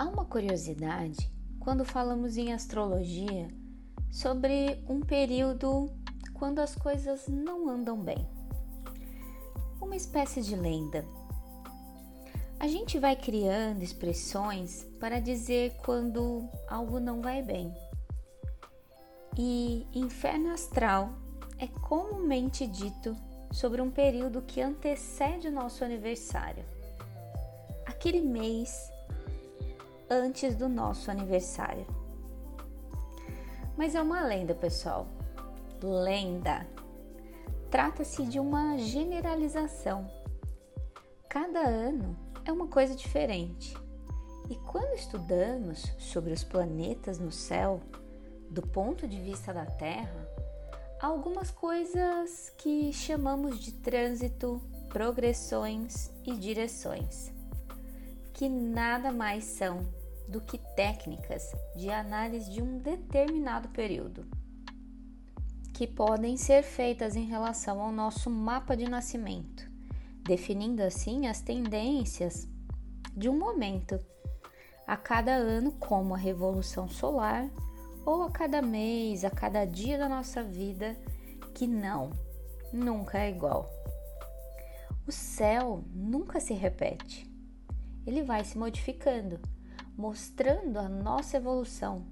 Há uma curiosidade quando falamos em astrologia sobre um período quando as coisas não andam bem. Uma espécie de lenda. A gente vai criando expressões para dizer quando algo não vai bem. E inferno astral é comumente dito sobre um período que antecede o nosso aniversário. Aquele mês antes do nosso aniversário. Mas é uma lenda, pessoal. Lenda. Trata-se de uma generalização. Cada ano é uma coisa diferente. E quando estudamos sobre os planetas no céu, do ponto de vista da Terra, há algumas coisas que chamamos de trânsito, progressões e direções, que nada mais são do que técnicas de análise de um determinado período, que podem ser feitas em relação ao nosso mapa de nascimento, definindo assim as tendências de um momento, a cada ano, como a revolução solar, ou a cada mês, a cada dia da nossa vida, que não, nunca é igual. O céu nunca se repete, ele vai se modificando mostrando a nossa evolução.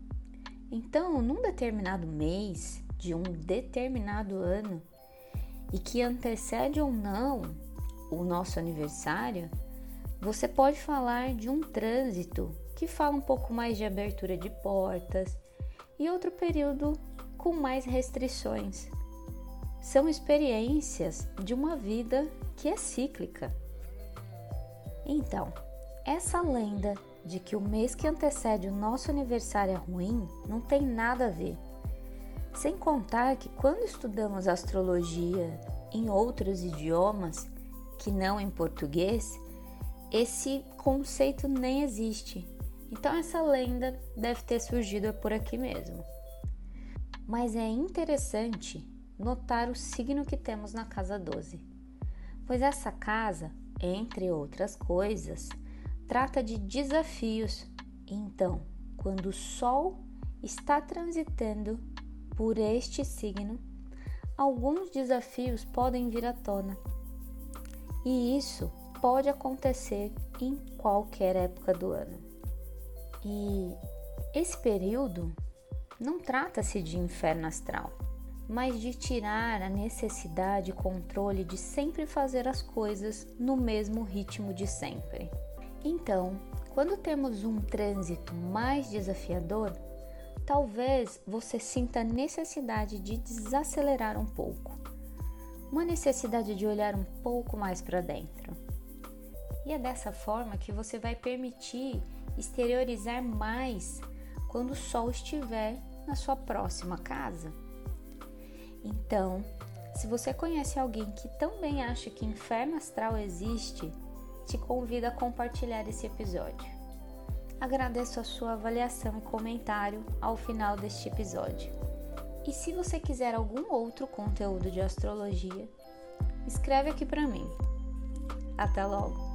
Então, num determinado mês de um determinado ano e que antecede ou não o nosso aniversário, você pode falar de um trânsito que fala um pouco mais de abertura de portas e outro período com mais restrições. São experiências de uma vida que é cíclica. Então, essa lenda de que o mês que antecede o nosso aniversário é ruim não tem nada a ver. Sem contar que quando estudamos astrologia em outros idiomas, que não em português, esse conceito nem existe. Então essa lenda deve ter surgido por aqui mesmo. Mas é interessante notar o signo que temos na casa 12, pois essa casa, entre outras coisas, trata de desafios. Então, quando o Sol está transitando por este signo, alguns desafios podem vir à tona. E isso pode acontecer em qualquer época do ano. E esse período não trata-se de inferno astral, mas de tirar a necessidade e controle de sempre fazer as coisas no mesmo ritmo de sempre. Então, quando temos um trânsito mais desafiador, talvez você sinta a necessidade de desacelerar um pouco, uma necessidade de olhar um pouco mais para dentro. E é dessa forma que você vai permitir exteriorizar mais quando o sol estiver na sua próxima casa. Então, se você conhece alguém que também acha que inferno astral existe, te convido a compartilhar esse episódio. Agradeço a sua avaliação e comentário ao final deste episódio. E se você quiser algum outro conteúdo de astrologia, escreve aqui para mim. Até logo!